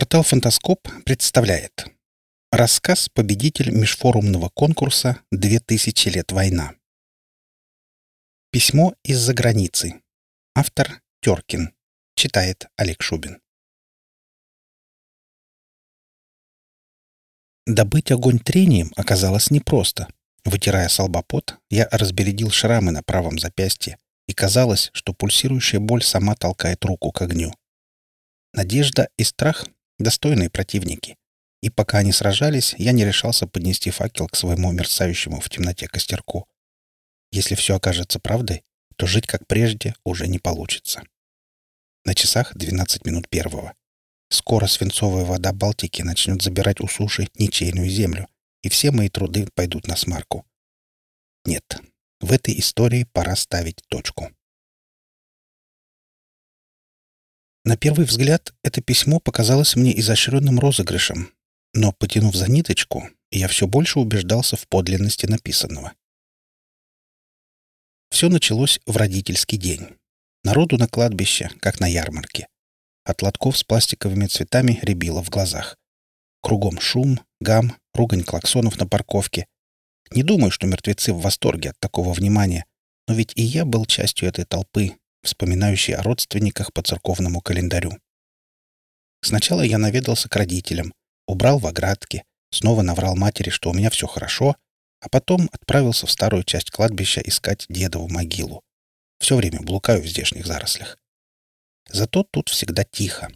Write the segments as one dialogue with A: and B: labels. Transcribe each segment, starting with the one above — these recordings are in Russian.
A: Портал «Фантаскоп» представляет Рассказ «Победитель межфорумного конкурса «Две тысячи лет война». Письмо из-за границы. Автор Теркин. Читает Олег Шубин. Добыть огонь трением оказалось непросто. Вытирая с пот, я разбередил шрамы на правом запястье, и казалось, что пульсирующая боль сама толкает руку к огню. Надежда и страх достойные противники. И пока они сражались, я не решался поднести факел к своему мерцающему в темноте костерку. Если все окажется правдой, то жить как прежде уже не получится. На часах 12 минут первого. Скоро свинцовая вода Балтики начнет забирать у суши ничейную землю, и все мои труды пойдут на смарку. Нет, в этой истории пора ставить точку. На первый взгляд это письмо показалось мне изощренным розыгрышем, но, потянув за ниточку, я все больше убеждался в подлинности написанного. Все началось в родительский день. Народу на кладбище, как на ярмарке. От лотков с пластиковыми цветами рябило в глазах. Кругом шум, гам, ругань клаксонов на парковке. Не думаю, что мертвецы в восторге от такого внимания, но ведь и я был частью этой толпы, вспоминающий о родственниках по церковному календарю. Сначала я наведался к родителям, убрал в оградке, снова наврал матери, что у меня все хорошо, а потом отправился в старую часть кладбища искать дедову могилу. Все время блукаю в здешних зарослях. Зато тут всегда тихо.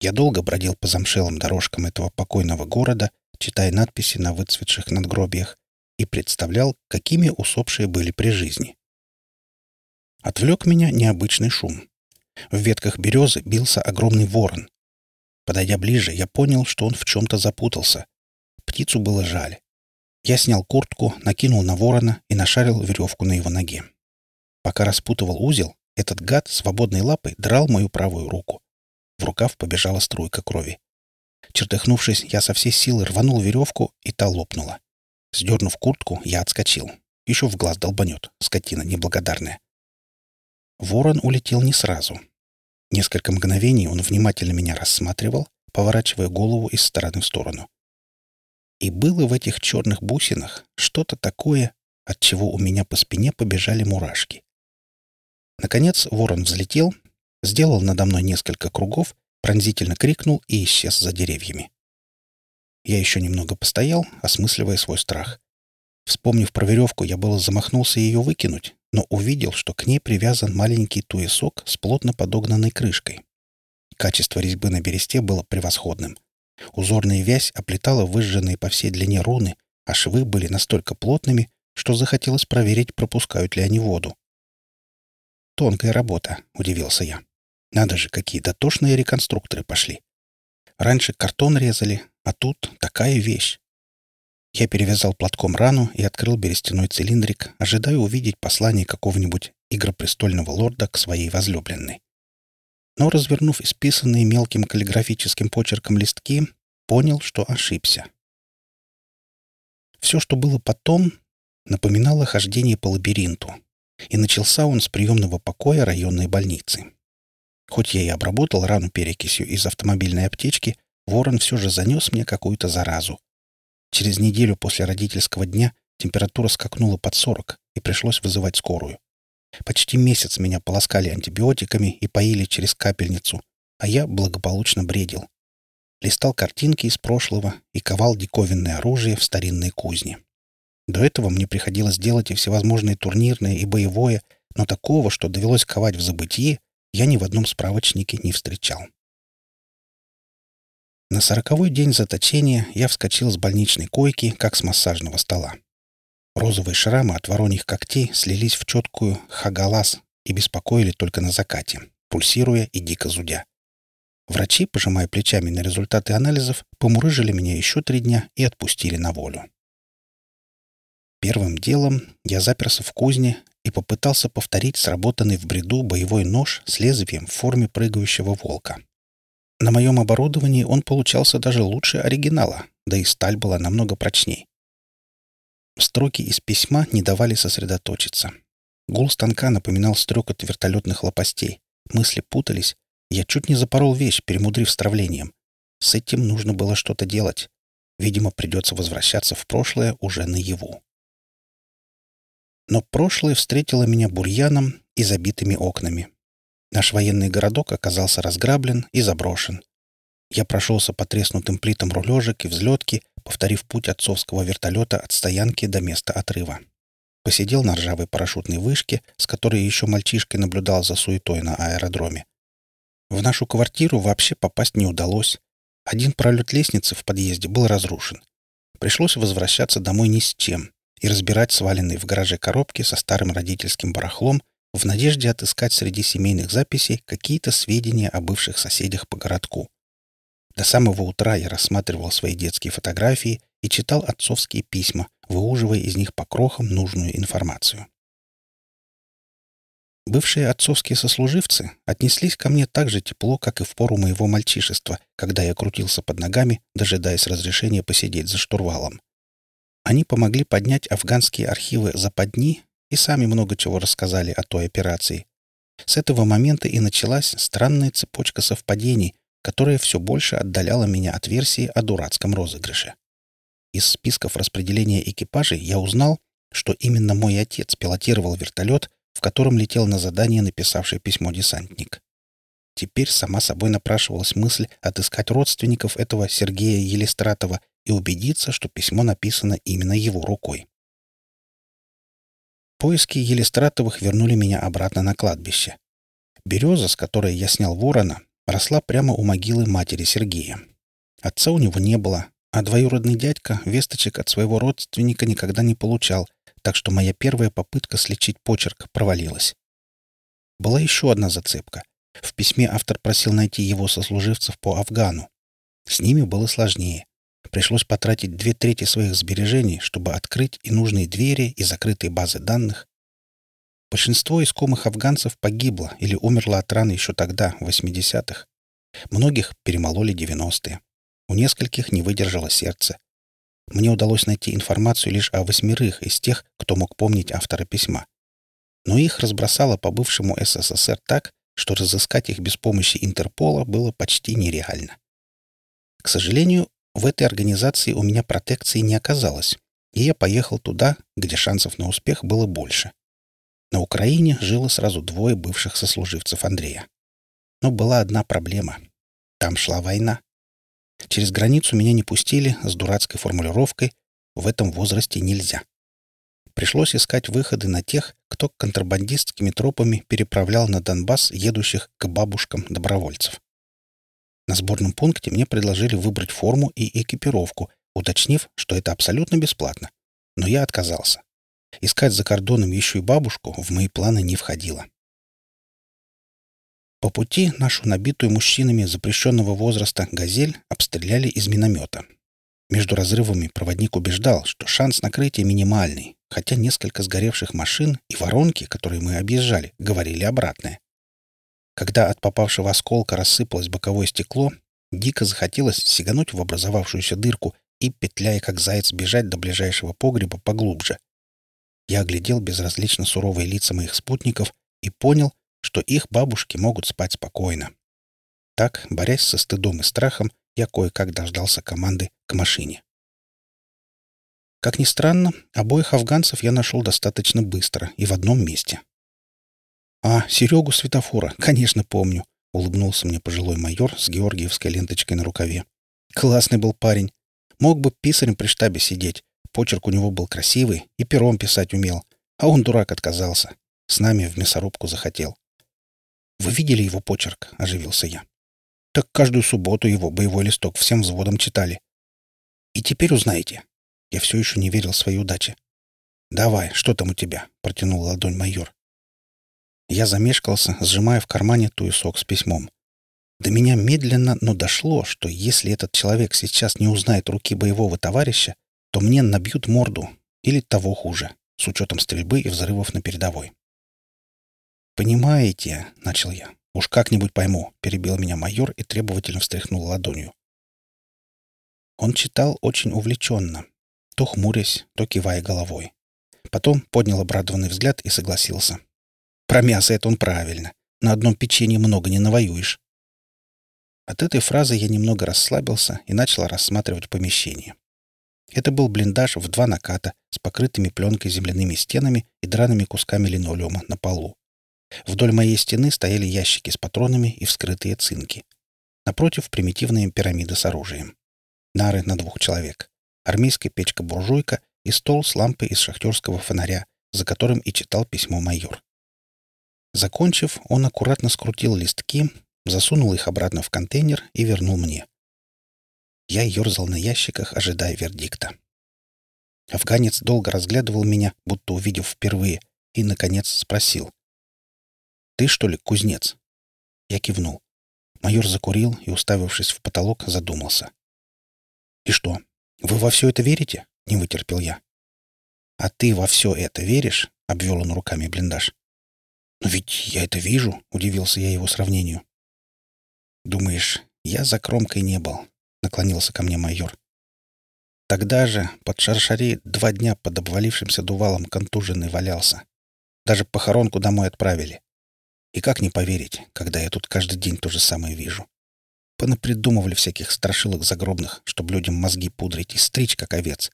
A: Я долго бродил по замшелым дорожкам этого покойного города, читая надписи на выцветших надгробиях, и представлял, какими усопшие были при жизни. Отвлек меня необычный шум. В ветках березы бился огромный ворон. Подойдя ближе, я понял, что он в чем-то запутался. Птицу было жаль. Я снял куртку, накинул на ворона и нашарил веревку на его ноге. Пока распутывал узел, этот гад свободной лапой драл мою правую руку. В рукав побежала струйка крови. Чертыхнувшись, я со всей силы рванул веревку, и та лопнула. Сдернув куртку, я отскочил. Еще в глаз долбанет, скотина неблагодарная. Ворон улетел не сразу. Несколько мгновений он внимательно меня рассматривал, поворачивая голову из стороны в сторону. И было в этих черных бусинах что-то такое, от чего у меня по спине побежали мурашки. Наконец ворон взлетел, сделал надо мной несколько кругов, пронзительно крикнул и исчез за деревьями. Я еще немного постоял, осмысливая свой страх. Вспомнив про веревку, я было замахнулся ее выкинуть, но увидел, что к ней привязан маленький туесок с плотно подогнанной крышкой. Качество резьбы на бересте было превосходным. Узорная вязь оплетала выжженные по всей длине руны, а швы были настолько плотными, что захотелось проверить, пропускают ли они воду. «Тонкая работа», — удивился я. «Надо же, какие дотошные реконструкторы пошли. Раньше картон резали, а тут такая вещь. Я перевязал платком рану и открыл берестяной цилиндрик, ожидая увидеть послание какого-нибудь игропрестольного лорда к своей возлюбленной. Но, развернув исписанные мелким каллиграфическим почерком листки, понял, что ошибся. Все, что было потом, напоминало хождение по лабиринту, и начался он с приемного покоя районной больницы. Хоть я и обработал рану перекисью из автомобильной аптечки, ворон все же занес мне какую-то заразу, Через неделю после родительского дня температура скакнула под 40, и пришлось вызывать скорую. Почти месяц меня полоскали антибиотиками и поили через капельницу, а я благополучно бредил. Листал картинки из прошлого и ковал диковинное оружие в старинной кузне. До этого мне приходилось делать и всевозможные турнирные, и боевое, но такого, что довелось ковать в забытии, я ни в одном справочнике не встречал. На сороковой день заточения я вскочил с больничной койки, как с массажного стола. Розовые шрамы от вороньих когтей слились в четкую хагалас и беспокоили только на закате, пульсируя и дико зудя. Врачи, пожимая плечами на результаты анализов, помурыжили меня еще три дня и отпустили на волю. Первым делом я заперся в кузне и попытался повторить сработанный в бреду боевой нож с лезвием в форме прыгающего волка. На моем оборудовании он получался даже лучше оригинала, да и сталь была намного прочней. Строки из письма не давали сосредоточиться. Гул станка напоминал стрекот вертолетных лопастей. Мысли путались. Я чуть не запорол вещь, перемудрив с травлением. С этим нужно было что-то делать. Видимо, придется возвращаться в прошлое уже наяву. Но прошлое встретило меня бурьяном и забитыми окнами. Наш военный городок оказался разграблен и заброшен. Я прошелся по треснутым плитам рулежек и взлетки, повторив путь отцовского вертолета от стоянки до места отрыва. Посидел на ржавой парашютной вышке, с которой еще мальчишкой наблюдал за суетой на аэродроме. В нашу квартиру вообще попасть не удалось. Один пролет лестницы в подъезде был разрушен. Пришлось возвращаться домой ни с чем и разбирать сваленные в гараже коробки со старым родительским барахлом в надежде отыскать среди семейных записей какие-то сведения о бывших соседях по городку. До самого утра я рассматривал свои детские фотографии и читал отцовские письма, выуживая из них по крохам нужную информацию. Бывшие отцовские сослуживцы отнеслись ко мне так же тепло, как и в пору моего мальчишества, когда я крутился под ногами, дожидаясь разрешения посидеть за штурвалом. Они помогли поднять афганские архивы западни и сами много чего рассказали о той операции. С этого момента и началась странная цепочка совпадений, которая все больше отдаляла меня от версии о дурацком розыгрыше. Из списков распределения экипажей я узнал, что именно мой отец пилотировал вертолет, в котором летел на задание написавший письмо десантник. Теперь сама собой напрашивалась мысль отыскать родственников этого Сергея Елистратова и убедиться, что письмо написано именно его рукой. Поиски Елистратовых вернули меня обратно на кладбище. Береза, с которой я снял ворона, росла прямо у могилы матери Сергея. Отца у него не было, а двоюродный дядька весточек от своего родственника никогда не получал, так что моя первая попытка слечить почерк провалилась. Была еще одна зацепка. В письме автор просил найти его сослуживцев по Афгану. С ними было сложнее. Пришлось потратить две трети своих сбережений, чтобы открыть и нужные двери, и закрытые базы данных. Большинство искомых афганцев погибло или умерло от ран еще тогда, в 80-х. Многих перемололи 90-е. У нескольких не выдержало сердце. Мне удалось найти информацию лишь о восьмерых из тех, кто мог помнить автора письма. Но их разбросало по бывшему СССР так, что разыскать их без помощи Интерпола было почти нереально. К сожалению, в этой организации у меня протекции не оказалось, и я поехал туда, где шансов на успех было больше. На Украине жило сразу двое бывших сослуживцев Андрея. Но была одна проблема. Там шла война. Через границу меня не пустили с дурацкой формулировкой «в этом возрасте нельзя». Пришлось искать выходы на тех, кто контрабандистскими тропами переправлял на Донбасс едущих к бабушкам добровольцев. На сборном пункте мне предложили выбрать форму и экипировку, уточнив, что это абсолютно бесплатно. Но я отказался. Искать за кордоном еще и бабушку в мои планы не входило. По пути нашу набитую мужчинами запрещенного возраста «Газель» обстреляли из миномета. Между разрывами проводник убеждал, что шанс накрытия минимальный, хотя несколько сгоревших машин и воронки, которые мы объезжали, говорили обратное. Когда от попавшего осколка рассыпалось боковое стекло, дико захотелось сигануть в образовавшуюся дырку и, петляя как заяц, бежать до ближайшего погреба поглубже. Я оглядел безразлично суровые лица моих спутников и понял, что их бабушки могут спать спокойно. Так, борясь со стыдом и страхом, я кое-как дождался команды к машине. Как ни странно, обоих афганцев я нашел достаточно быстро и в одном месте. «А, Серегу Светофора, конечно, помню», — улыбнулся мне пожилой майор с георгиевской ленточкой на рукаве. «Классный был парень. Мог бы писарем при штабе сидеть. Почерк у него был красивый и пером писать умел. А он, дурак, отказался. С нами в мясорубку захотел. «Вы видели его почерк?» — оживился я. «Так каждую субботу его боевой листок всем взводом читали. И теперь узнаете». Я все еще не верил своей удаче. «Давай, что там у тебя?» — протянул ладонь майор. Я замешкался, сжимая в кармане туесок с письмом. До меня медленно, но дошло, что если этот человек сейчас не узнает руки боевого товарища, то мне набьют морду, или того хуже, с учетом стрельбы и взрывов на передовой. «Понимаете», — начал я. «Уж как-нибудь пойму», — перебил меня майор и требовательно встряхнул ладонью. Он читал очень увлеченно, то хмурясь, то кивая головой. Потом поднял обрадованный взгляд и согласился. «Про мясо это он правильно. На одном печенье много не навоюешь». От этой фразы я немного расслабился и начал рассматривать помещение. Это был блиндаж в два наката с покрытыми пленкой земляными стенами и драными кусками линолеума на полу. Вдоль моей стены стояли ящики с патронами и вскрытые цинки. Напротив — примитивная пирамида с оружием. Нары на двух человек. Армейская печка-буржуйка и стол с лампой из шахтерского фонаря, за которым и читал письмо майор. Закончив, он аккуратно скрутил листки, засунул их обратно в контейнер и вернул мне. Я ерзал на ящиках, ожидая вердикта. Афганец долго разглядывал меня, будто увидев впервые, и, наконец, спросил. «Ты, что ли, кузнец?» Я кивнул. Майор закурил и, уставившись в потолок, задумался. «И что, вы во все это верите?» — не вытерпел я. «А ты во все это веришь?» — обвел он руками блиндаж. «Но ведь я это вижу», — удивился я его сравнению. «Думаешь, я за кромкой не был?» — наклонился ко мне майор. Тогда же под шаршари два дня под обвалившимся дувалом контуженный валялся. Даже похоронку домой отправили. И как не поверить, когда я тут каждый день то же самое вижу? Понапридумывали всяких страшилок загробных, чтобы людям мозги пудрить и стричь, как овец.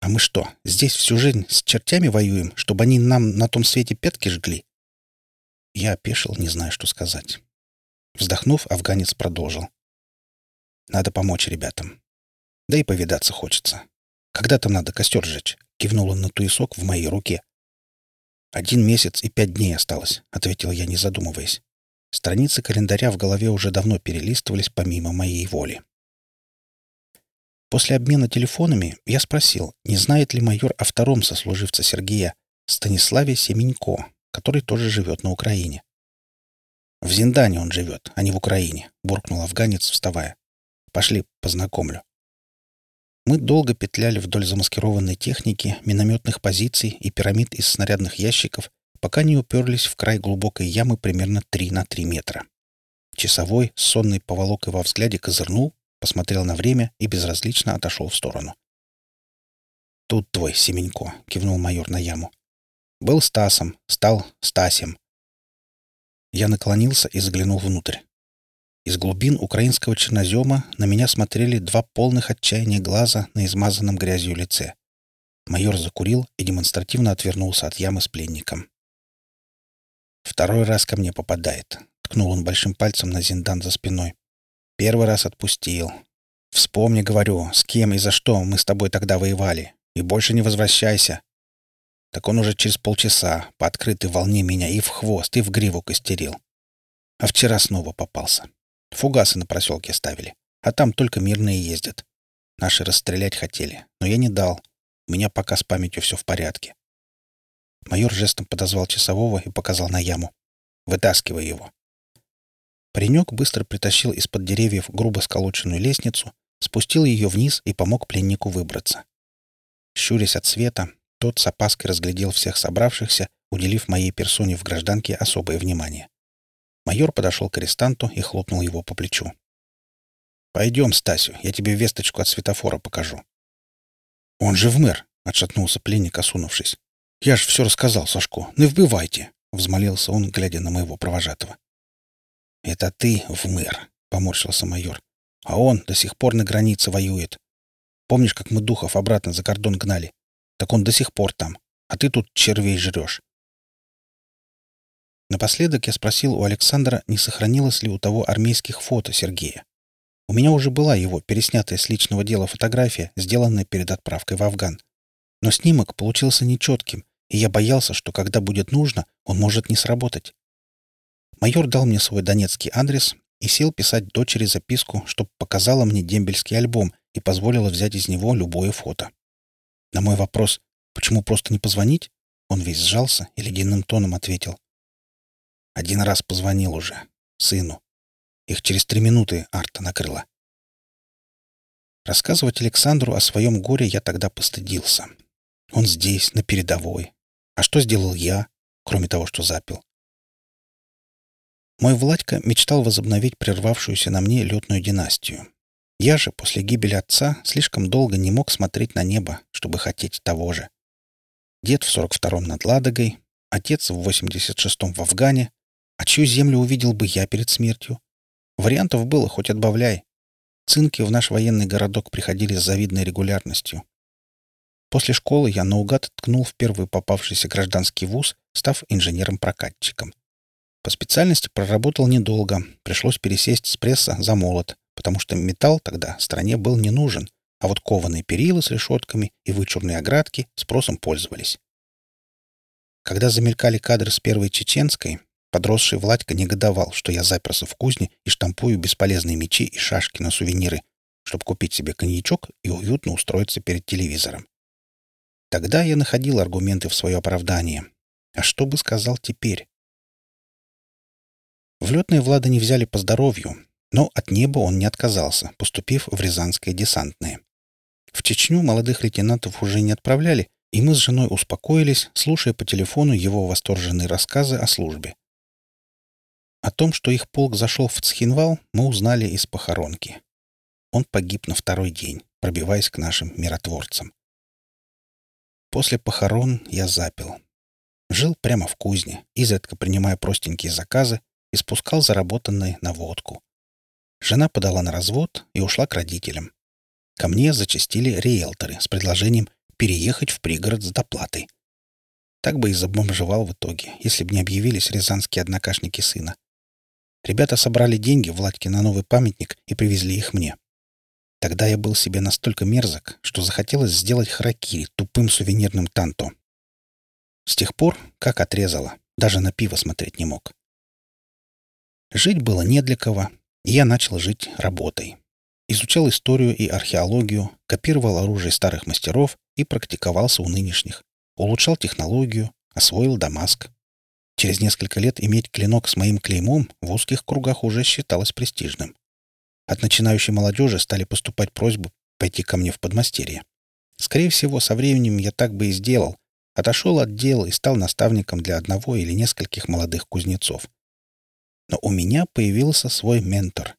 A: А мы что, здесь всю жизнь с чертями воюем, чтобы они нам на том свете пятки жгли? Я опешил, не зная, что сказать. Вздохнув, афганец продолжил. «Надо помочь ребятам. Да и повидаться хочется. Когда там надо костер сжечь?» — кивнул он на туесок в моей руке. «Один месяц и пять дней осталось», — ответил я, не задумываясь. Страницы календаря в голове уже давно перелистывались помимо моей воли. После обмена телефонами я спросил, не знает ли майор о втором сослуживце Сергея, Станиславе Семенько, который тоже живет на Украине. «В Зиндане он живет, а не в Украине», — буркнул афганец, вставая. «Пошли, познакомлю». Мы долго петляли вдоль замаскированной техники, минометных позиций и пирамид из снарядных ящиков, пока не уперлись в край глубокой ямы примерно 3 на 3 метра. Часовой, с сонной поволокой во взгляде, козырнул, посмотрел на время и безразлично отошел в сторону. «Тут твой, Семенько», — кивнул майор на яму. Был Стасом, стал Стасем. Я наклонился и заглянул внутрь. Из глубин украинского чернозема на меня смотрели два полных отчаяния глаза на измазанном грязью лице. Майор закурил и демонстративно отвернулся от ямы с пленником. «Второй раз ко мне попадает», — ткнул он большим пальцем на зиндан за спиной. «Первый раз отпустил. Вспомни, говорю, с кем и за что мы с тобой тогда воевали. И больше не возвращайся. Так он уже через полчаса по открытой волне меня и в хвост, и в гриву костерил. А вчера снова попался. Фугасы на проселке ставили. А там только мирные ездят. Наши расстрелять хотели, но я не дал. У меня пока с памятью все в порядке. Майор жестом подозвал часового и показал на яму. «Вытаскивай его». Паренек быстро притащил из-под деревьев грубо сколоченную лестницу, спустил ее вниз и помог пленнику выбраться. Щурясь от света, тот с опаской разглядел всех собравшихся, уделив моей персоне в гражданке особое внимание. Майор подошел к арестанту и хлопнул его по плечу. «Пойдем, Стасю, я тебе весточку от светофора покажу». «Он же в мэр!» — отшатнулся пленник, осунувшись. «Я же все рассказал, Сашко. Не вбивайте!» — взмолился он, глядя на моего провожатого. «Это ты в мэр!» — поморщился майор. «А он до сих пор на границе воюет. Помнишь, как мы духов обратно за кордон гнали? Так он до сих пор там. А ты тут червей жрешь. Напоследок я спросил у Александра, не сохранилось ли у того армейских фото Сергея. У меня уже была его переснятая с личного дела фотография, сделанная перед отправкой в Афган. Но снимок получился нечетким, и я боялся, что когда будет нужно, он может не сработать. Майор дал мне свой донецкий адрес и сел писать дочери записку, чтобы показала мне дембельский альбом и позволила взять из него любое фото. На мой вопрос «Почему просто не позвонить?» он весь сжался и ледяным тоном ответил. «Один раз позвонил уже. Сыну. Их через три минуты арта накрыла». Рассказывать Александру о своем горе я тогда постыдился. Он здесь, на передовой. А что сделал я, кроме того, что запил? Мой Владька мечтал возобновить прервавшуюся на мне летную династию. Я же после гибели отца слишком долго не мог смотреть на небо, чтобы хотеть того же. Дед в 42-м над Ладогой, отец в 86-м в Афгане, а чью землю увидел бы я перед смертью? Вариантов было, хоть отбавляй. Цинки в наш военный городок приходили с завидной регулярностью. После школы я наугад ткнул в первый попавшийся гражданский вуз, став инженером-прокатчиком. По специальности проработал недолго, пришлось пересесть с пресса за молот, потому что металл тогда стране был не нужен, а вот кованые перила с решетками и вычурные оградки спросом пользовались. Когда замелькали кадры с первой чеченской, подросший Владька негодовал, что я заперся в кузне и штампую бесполезные мечи и шашки на сувениры, чтобы купить себе коньячок и уютно устроиться перед телевизором. Тогда я находил аргументы в свое оправдание. А что бы сказал теперь? В летные Влада не взяли по здоровью, но от неба он не отказался, поступив в Рязанское десантное. В Чечню молодых лейтенантов уже не отправляли, и мы с женой успокоились, слушая по телефону его восторженные рассказы о службе. О том, что их полк зашел в Цхинвал, мы узнали из похоронки. Он погиб на второй день, пробиваясь к нашим миротворцам. После похорон я запил. Жил прямо в кузне, изредка принимая простенькие заказы и спускал заработанные на водку. Жена подала на развод и ушла к родителям. Ко мне зачастили риэлторы с предложением переехать в пригород с доплатой. Так бы и забомжевал в итоге, если бы не объявились рязанские однокашники сына. Ребята собрали деньги Владьке на новый памятник и привезли их мне. Тогда я был себе настолько мерзок, что захотелось сделать харакири тупым сувенирным танто. С тех пор, как отрезало, даже на пиво смотреть не мог. Жить было не для кого, и я начал жить работой. Изучал историю и археологию, копировал оружие старых мастеров и практиковался у нынешних. Улучшал технологию, освоил Дамаск. Через несколько лет иметь клинок с моим клеймом в узких кругах уже считалось престижным. От начинающей молодежи стали поступать просьбы пойти ко мне в подмастерье. Скорее всего, со временем я так бы и сделал. Отошел от дела и стал наставником для одного или нескольких молодых кузнецов. Но у меня появился свой ментор.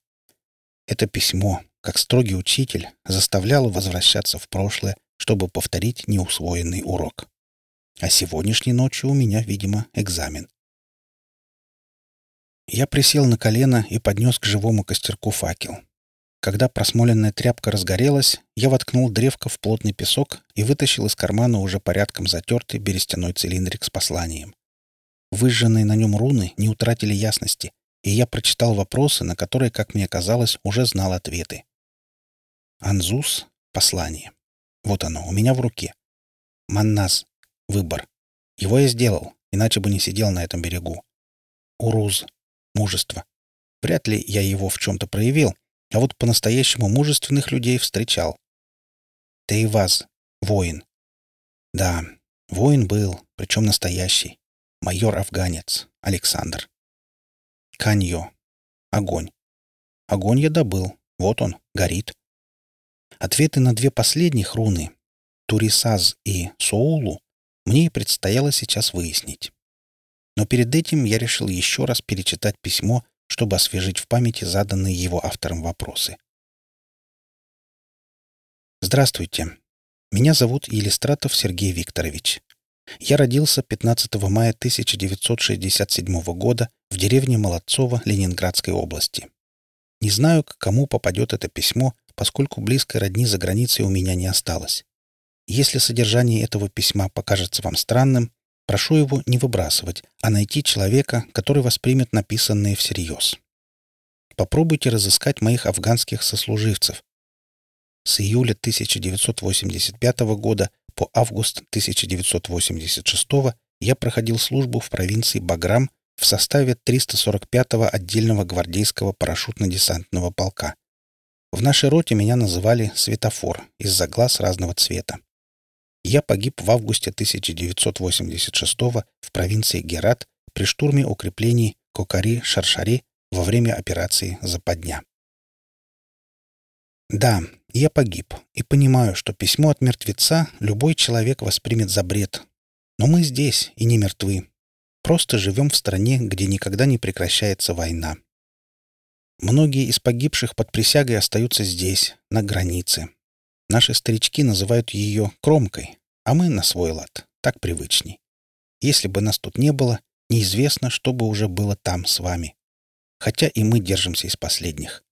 A: Это письмо, как строгий учитель, заставляло возвращаться в прошлое, чтобы повторить неусвоенный урок. А сегодняшней ночью у меня, видимо, экзамен. Я присел на колено и поднес к живому костерку факел. Когда просмоленная тряпка разгорелась, я воткнул древко в плотный песок и вытащил из кармана уже порядком затертый берестяной цилиндрик с посланием. Выжженные на нем руны не утратили ясности, и я прочитал вопросы, на которые, как мне казалось, уже знал ответы. Анзус — послание. Вот оно, у меня в руке. Манназ — выбор. Его я сделал, иначе бы не сидел на этом берегу. Уруз мужество. Вряд ли я его в чем-то проявил, а вот по-настоящему мужественных людей встречал. Тейваз, воин. Да, воин был, причем настоящий. Майор-афганец, Александр. Каньо. Огонь. Огонь я добыл. Вот он, горит. Ответы на две последних руны, Турисаз и Соулу, мне предстояло сейчас выяснить. Но перед этим я решил еще раз перечитать письмо, чтобы освежить в памяти заданные его автором вопросы. Здравствуйте. Меня зовут Елистратов Сергей Викторович. Я родился 15 мая 1967 года в деревне Молодцово Ленинградской области. Не знаю, к кому попадет это письмо, поскольку близкой родни за границей у меня не осталось. Если содержание этого письма покажется вам странным, Прошу его не выбрасывать, а найти человека, который воспримет написанное всерьез. Попробуйте разыскать моих афганских сослуживцев. С июля 1985 года по август 1986 я проходил службу в провинции Баграм в составе 345-го отдельного гвардейского парашютно-десантного полка. В нашей роте меня называли «светофор» из-за глаз разного цвета. Я погиб в августе 1986 в провинции Герат при штурме укреплений Кокари-Шаршари во время операции «Западня». Да, я погиб и понимаю, что письмо от мертвеца любой человек воспримет за бред. Но мы здесь и не мертвы. Просто живем в стране, где никогда не прекращается война. Многие из погибших под присягой остаются здесь, на границе. Наши старички называют ее кромкой, а мы на свой лад. Так привычней. Если бы нас тут не было, неизвестно, что бы уже было там с вами. хотя и мы держимся из последних.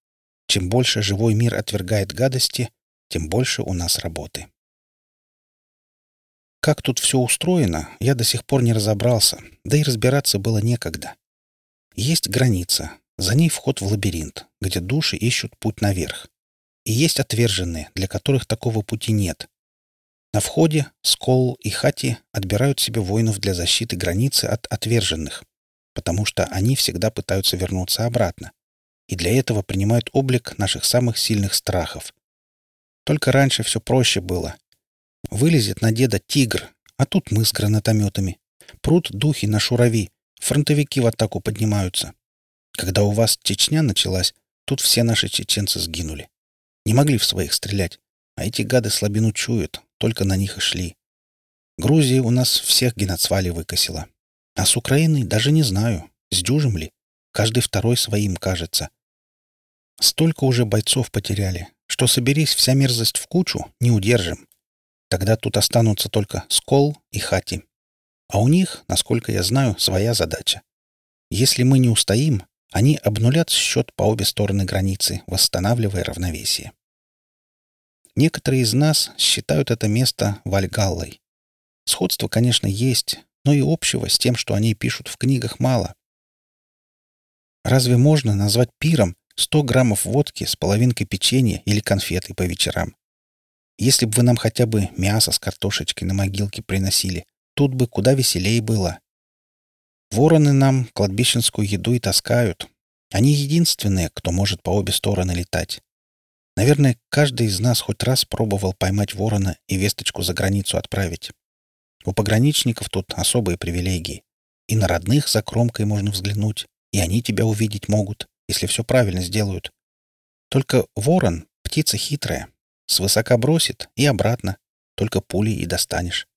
A: Чем больше живой мир отвергает гадости, тем больше у нас работы. Как тут все устроено, я до сих пор не разобрался, да и разбираться было некогда. Есть граница, за ней вход в лабиринт, где души ищут путь наверх. И есть отверженные, для которых такого пути нет. На входе Скол и Хати отбирают себе воинов для защиты границы от отверженных, потому что они всегда пытаются вернуться обратно. И для этого принимают облик наших самых сильных страхов. Только раньше все проще было. Вылезет на деда тигр, а тут мы с гранатометами. Прут духи на шурави, фронтовики в атаку поднимаются. Когда у вас Чечня началась, тут все наши чеченцы сгинули. Не могли в своих стрелять, а эти гады слабину чуют, только на них и шли. Грузия у нас всех геноцвали выкосила. А с Украиной даже не знаю, сдюжим ли. Каждый второй своим кажется. Столько уже бойцов потеряли, что соберись вся мерзость в кучу, не удержим. Тогда тут останутся только Скол и Хати. А у них, насколько я знаю, своя задача. Если мы не устоим, они обнулят счет по обе стороны границы, восстанавливая равновесие. Некоторые из нас считают это место Вальгаллой. Сходство, конечно, есть, но и общего с тем, что они пишут в книгах, мало. Разве можно назвать пиром 100 граммов водки с половинкой печенья или конфеты по вечерам? Если бы вы нам хотя бы мясо с картошечкой на могилке приносили, тут бы куда веселее было. Вороны нам кладбищенскую еду и таскают. Они единственные, кто может по обе стороны летать. Наверное, каждый из нас хоть раз пробовал поймать ворона и весточку за границу отправить. У пограничников тут особые привилегии. И на родных за кромкой можно взглянуть, и они тебя увидеть могут, если все правильно сделают. Только ворон — птица хитрая. Свысока бросит и обратно. Только пулей и достанешь.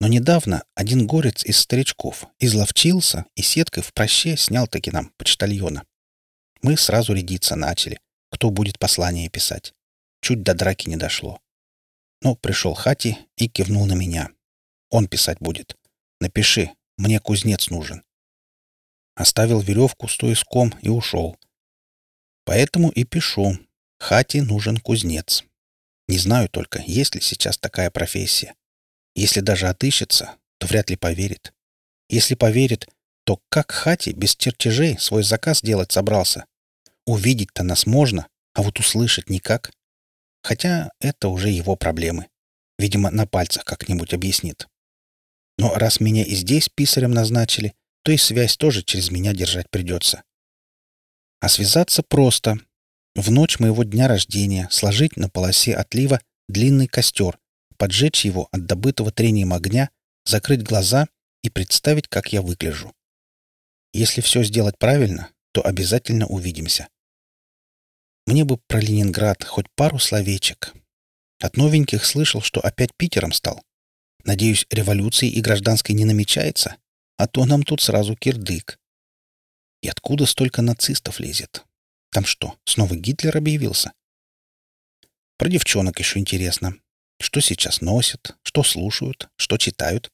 A: Но недавно один горец из старичков изловчился и сеткой в проще снял таки нам почтальона. Мы сразу рядиться начали — кто будет послание писать. Чуть до драки не дошло. Но пришел Хати и кивнул на меня. Он писать будет. Напиши, мне кузнец нужен. Оставил веревку с туиском и ушел. Поэтому и пишу. Хати нужен кузнец. Не знаю только, есть ли сейчас такая профессия. Если даже отыщется, то вряд ли поверит. Если поверит, то как Хати без чертежей свой заказ делать собрался? Увидеть-то нас можно, а вот услышать никак. Хотя это уже его проблемы. Видимо, на пальцах как-нибудь объяснит. Но раз меня и здесь писарем назначили, то и связь тоже через меня держать придется. А связаться просто. В ночь моего дня рождения сложить на полосе отлива длинный костер, поджечь его от добытого трением огня, закрыть глаза и представить, как я выгляжу. Если все сделать правильно, то обязательно увидимся. Мне бы про Ленинград хоть пару словечек. От новеньких слышал, что опять Питером стал. Надеюсь, революции и гражданской не намечается, а то нам тут сразу кирдык. И откуда столько нацистов лезет? Там что, снова Гитлер объявился? Про девчонок еще интересно. Что сейчас носят, что слушают, что читают.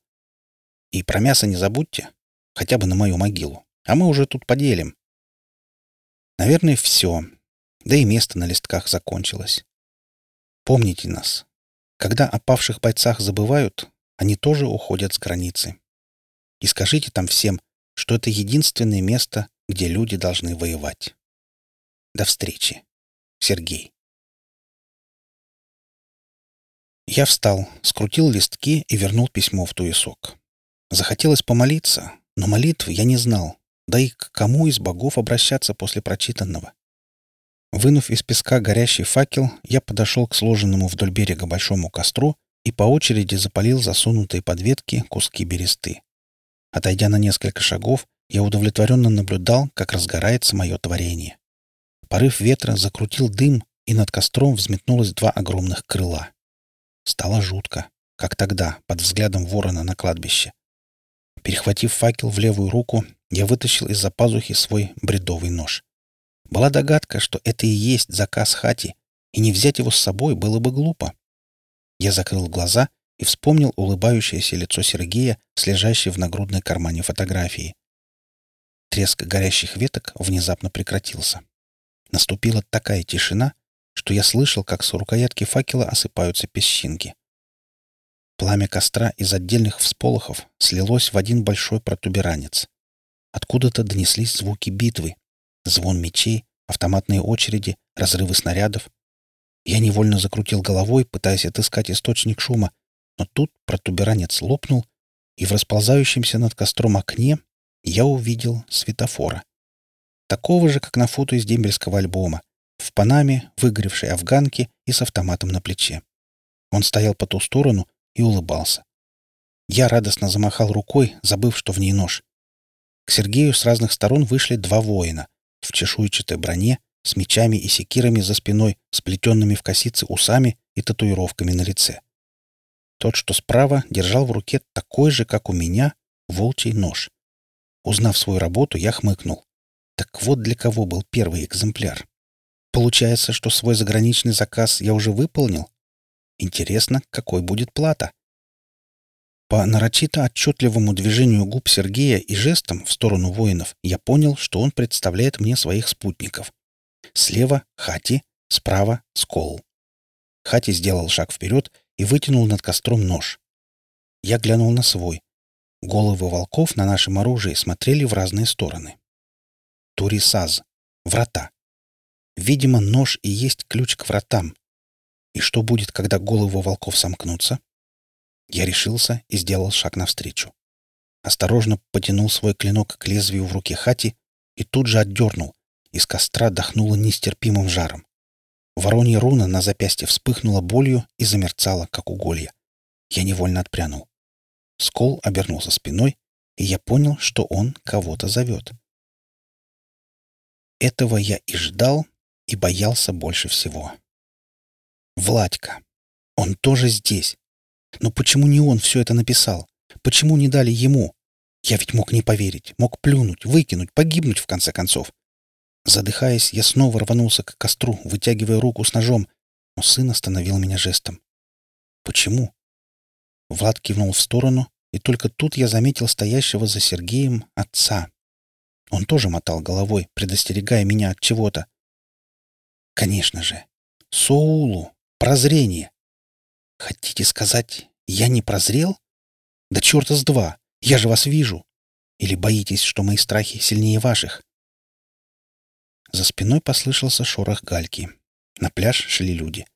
A: И про мясо не забудьте, хотя бы на мою могилу. А мы уже тут поделим. Наверное, все да и место на листках закончилось. Помните нас. Когда о павших бойцах забывают, они тоже уходят с границы. И скажите там всем, что это единственное место, где люди должны воевать. До встречи. Сергей. Я встал, скрутил листки и вернул письмо в туесок. Захотелось помолиться, но молитв я не знал, да и к кому из богов обращаться после прочитанного. Вынув из песка горящий факел, я подошел к сложенному вдоль берега большому костру и по очереди запалил засунутые под ветки куски бересты. Отойдя на несколько шагов, я удовлетворенно наблюдал, как разгорается мое творение. Порыв ветра закрутил дым, и над костром взметнулось два огромных крыла. Стало жутко, как тогда, под взглядом ворона на кладбище. Перехватив факел в левую руку, я вытащил из-за пазухи свой бредовый нож. Была догадка, что это и есть заказ Хати, и не взять его с собой было бы глупо. Я закрыл глаза и вспомнил улыбающееся лицо Сергея с лежащей в нагрудной кармане фотографии. Треск горящих веток внезапно прекратился. Наступила такая тишина, что я слышал, как с рукоятки факела осыпаются песчинки. Пламя костра из отдельных всполохов слилось в один большой протуберанец. Откуда-то донеслись звуки битвы, звон мечей, автоматные очереди, разрывы снарядов. Я невольно закрутил головой, пытаясь отыскать источник шума, но тут протуберанец лопнул, и в расползающемся над костром окне я увидел светофора. Такого же, как на фото из дембельского альбома, в панаме, выгоревшей афганке и с автоматом на плече. Он стоял по ту сторону и улыбался. Я радостно замахал рукой, забыв, что в ней нож. К Сергею с разных сторон вышли два воина в чешуйчатой броне, с мечами и секирами за спиной, сплетенными в косицы усами и татуировками на лице. Тот, что справа, держал в руке такой же, как у меня, волчий нож. Узнав свою работу, я хмыкнул. Так вот для кого был первый экземпляр. Получается, что свой заграничный заказ я уже выполнил? Интересно, какой будет плата? По нарочито отчетливому движению губ Сергея и жестам в сторону воинов я понял, что он представляет мне своих спутников. Слева — Хати, справа — Скол. Хати сделал шаг вперед и вытянул над костром нож. Я глянул на свой. Головы волков на нашем оружии смотрели в разные стороны. Турисаз. Врата. Видимо, нож и есть ключ к вратам. И что будет, когда головы волков сомкнутся? Я решился и сделал шаг навстречу. Осторожно потянул свой клинок к лезвию в руке Хати и тут же отдернул. Из костра дохнуло нестерпимым жаром. Воронья руна на запястье вспыхнула болью и замерцала, как уголья. Я невольно отпрянул. Скол обернулся спиной, и я понял, что он кого-то зовет. Этого я и ждал, и боялся больше всего. Владька. Он тоже здесь. Но почему не он все это написал? Почему не дали ему? Я ведь мог не поверить, мог плюнуть, выкинуть, погибнуть в конце концов. Задыхаясь, я снова рванулся к костру, вытягивая руку с ножом, но сын остановил меня жестом. «Почему?» Влад кивнул в сторону, и только тут я заметил стоящего за Сергеем отца. Он тоже мотал головой, предостерегая меня от чего-то. Конечно же. Соулу. Прозрение. Хотите сказать, я не прозрел? Да черта с два! Я же вас вижу! Или боитесь, что мои страхи сильнее ваших? За спиной послышался шорох гальки. На пляж шли люди.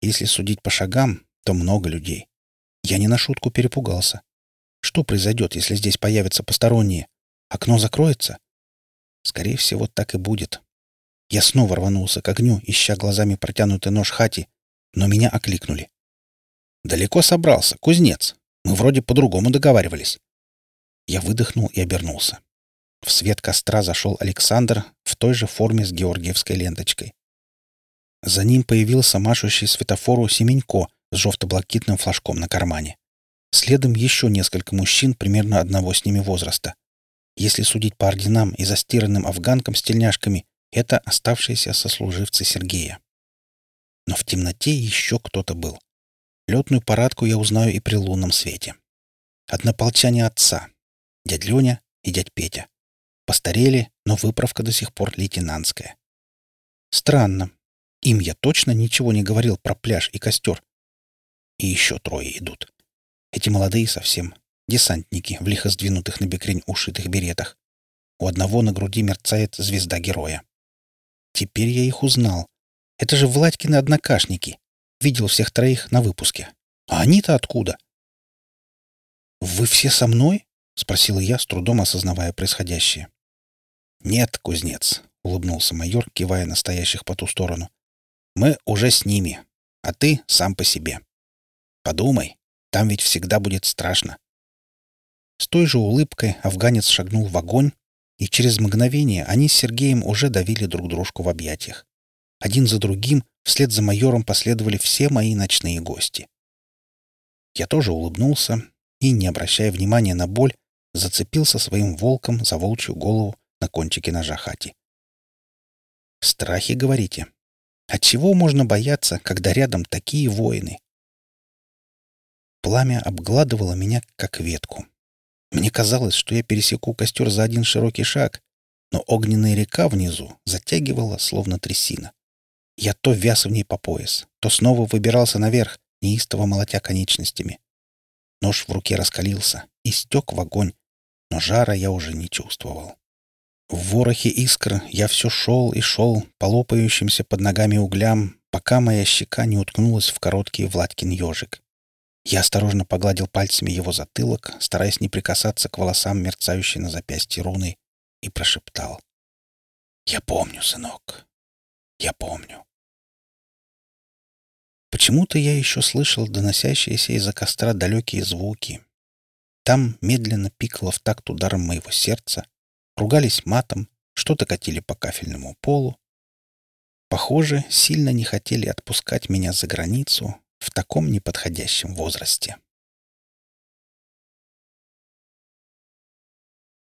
A: Если судить по шагам, то много людей. Я не на шутку перепугался. Что произойдет, если здесь появятся посторонние? Окно закроется? Скорее всего, так и будет. Я снова рванулся к огню, ища глазами протянутый нож хати, но меня окликнули. «Далеко собрался, кузнец. Мы вроде по-другому договаривались». Я выдохнул и обернулся. В свет костра зашел Александр той же форме с георгиевской ленточкой. За ним появился машущий светофору Семенько с желто-блакитным флажком на кармане. Следом еще несколько мужчин примерно одного с ними возраста. Если судить по орденам и застиранным афганкам с тельняшками, это оставшиеся сослуживцы Сергея. Но в темноте еще кто-то был. Летную парадку я узнаю и при лунном свете. Однополчане отца. Дядь Леня и дядь Петя. Постарели, но выправка до сих пор лейтенантская. Странно. Им я точно ничего не говорил про пляж и костер. И еще трое идут. Эти молодые совсем. Десантники в лихо сдвинутых на бекрень ушитых беретах. У одного на груди мерцает звезда героя. Теперь я их узнал. Это же Владькины однокашники. Видел всех троих на выпуске. А они-то откуда? «Вы все со мной?» — спросила я, с трудом осознавая происходящее. «Нет, кузнец», — улыбнулся майор, кивая на стоящих по ту сторону. «Мы уже с ними, а ты сам по себе. Подумай, там ведь всегда будет страшно». С той же улыбкой афганец шагнул в огонь, и через мгновение они с Сергеем уже давили друг дружку в объятиях. Один за другим вслед за майором последовали все мои ночные гости. Я тоже улыбнулся и, не обращая внимания на боль, зацепился своим волком за волчью голову на кончике ножа хати. «Страхи, говорите? От чего можно бояться, когда рядом такие воины?» Пламя обгладывало меня, как ветку. Мне казалось, что я пересеку костер за один широкий шаг, но огненная река внизу затягивала, словно трясина. Я то вяз в ней по пояс, то снова выбирался наверх, неистово молотя конечностями. Нож в руке раскалился и стек в огонь, но жара я уже не чувствовал. В ворохе искр я все шел и шел по лопающимся под ногами углям, пока моя щека не уткнулась в короткий Владькин ежик. Я осторожно погладил пальцами его затылок, стараясь не прикасаться к волосам, мерцающей на запястье руны, и прошептал. «Я помню, сынок. Я помню». Почему-то я еще слышал доносящиеся из-за костра далекие звуки. Там медленно пикало в такт ударом моего сердца, ругались матом, что-то катили по кафельному полу. Похоже, сильно не хотели отпускать меня за границу в таком неподходящем возрасте.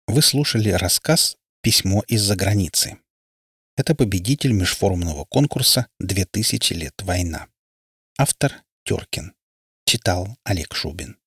A: Вы слушали рассказ «Письмо из-за границы». Это победитель межфорумного конкурса «2000 лет война». Автор Теркин. Читал Олег Шубин.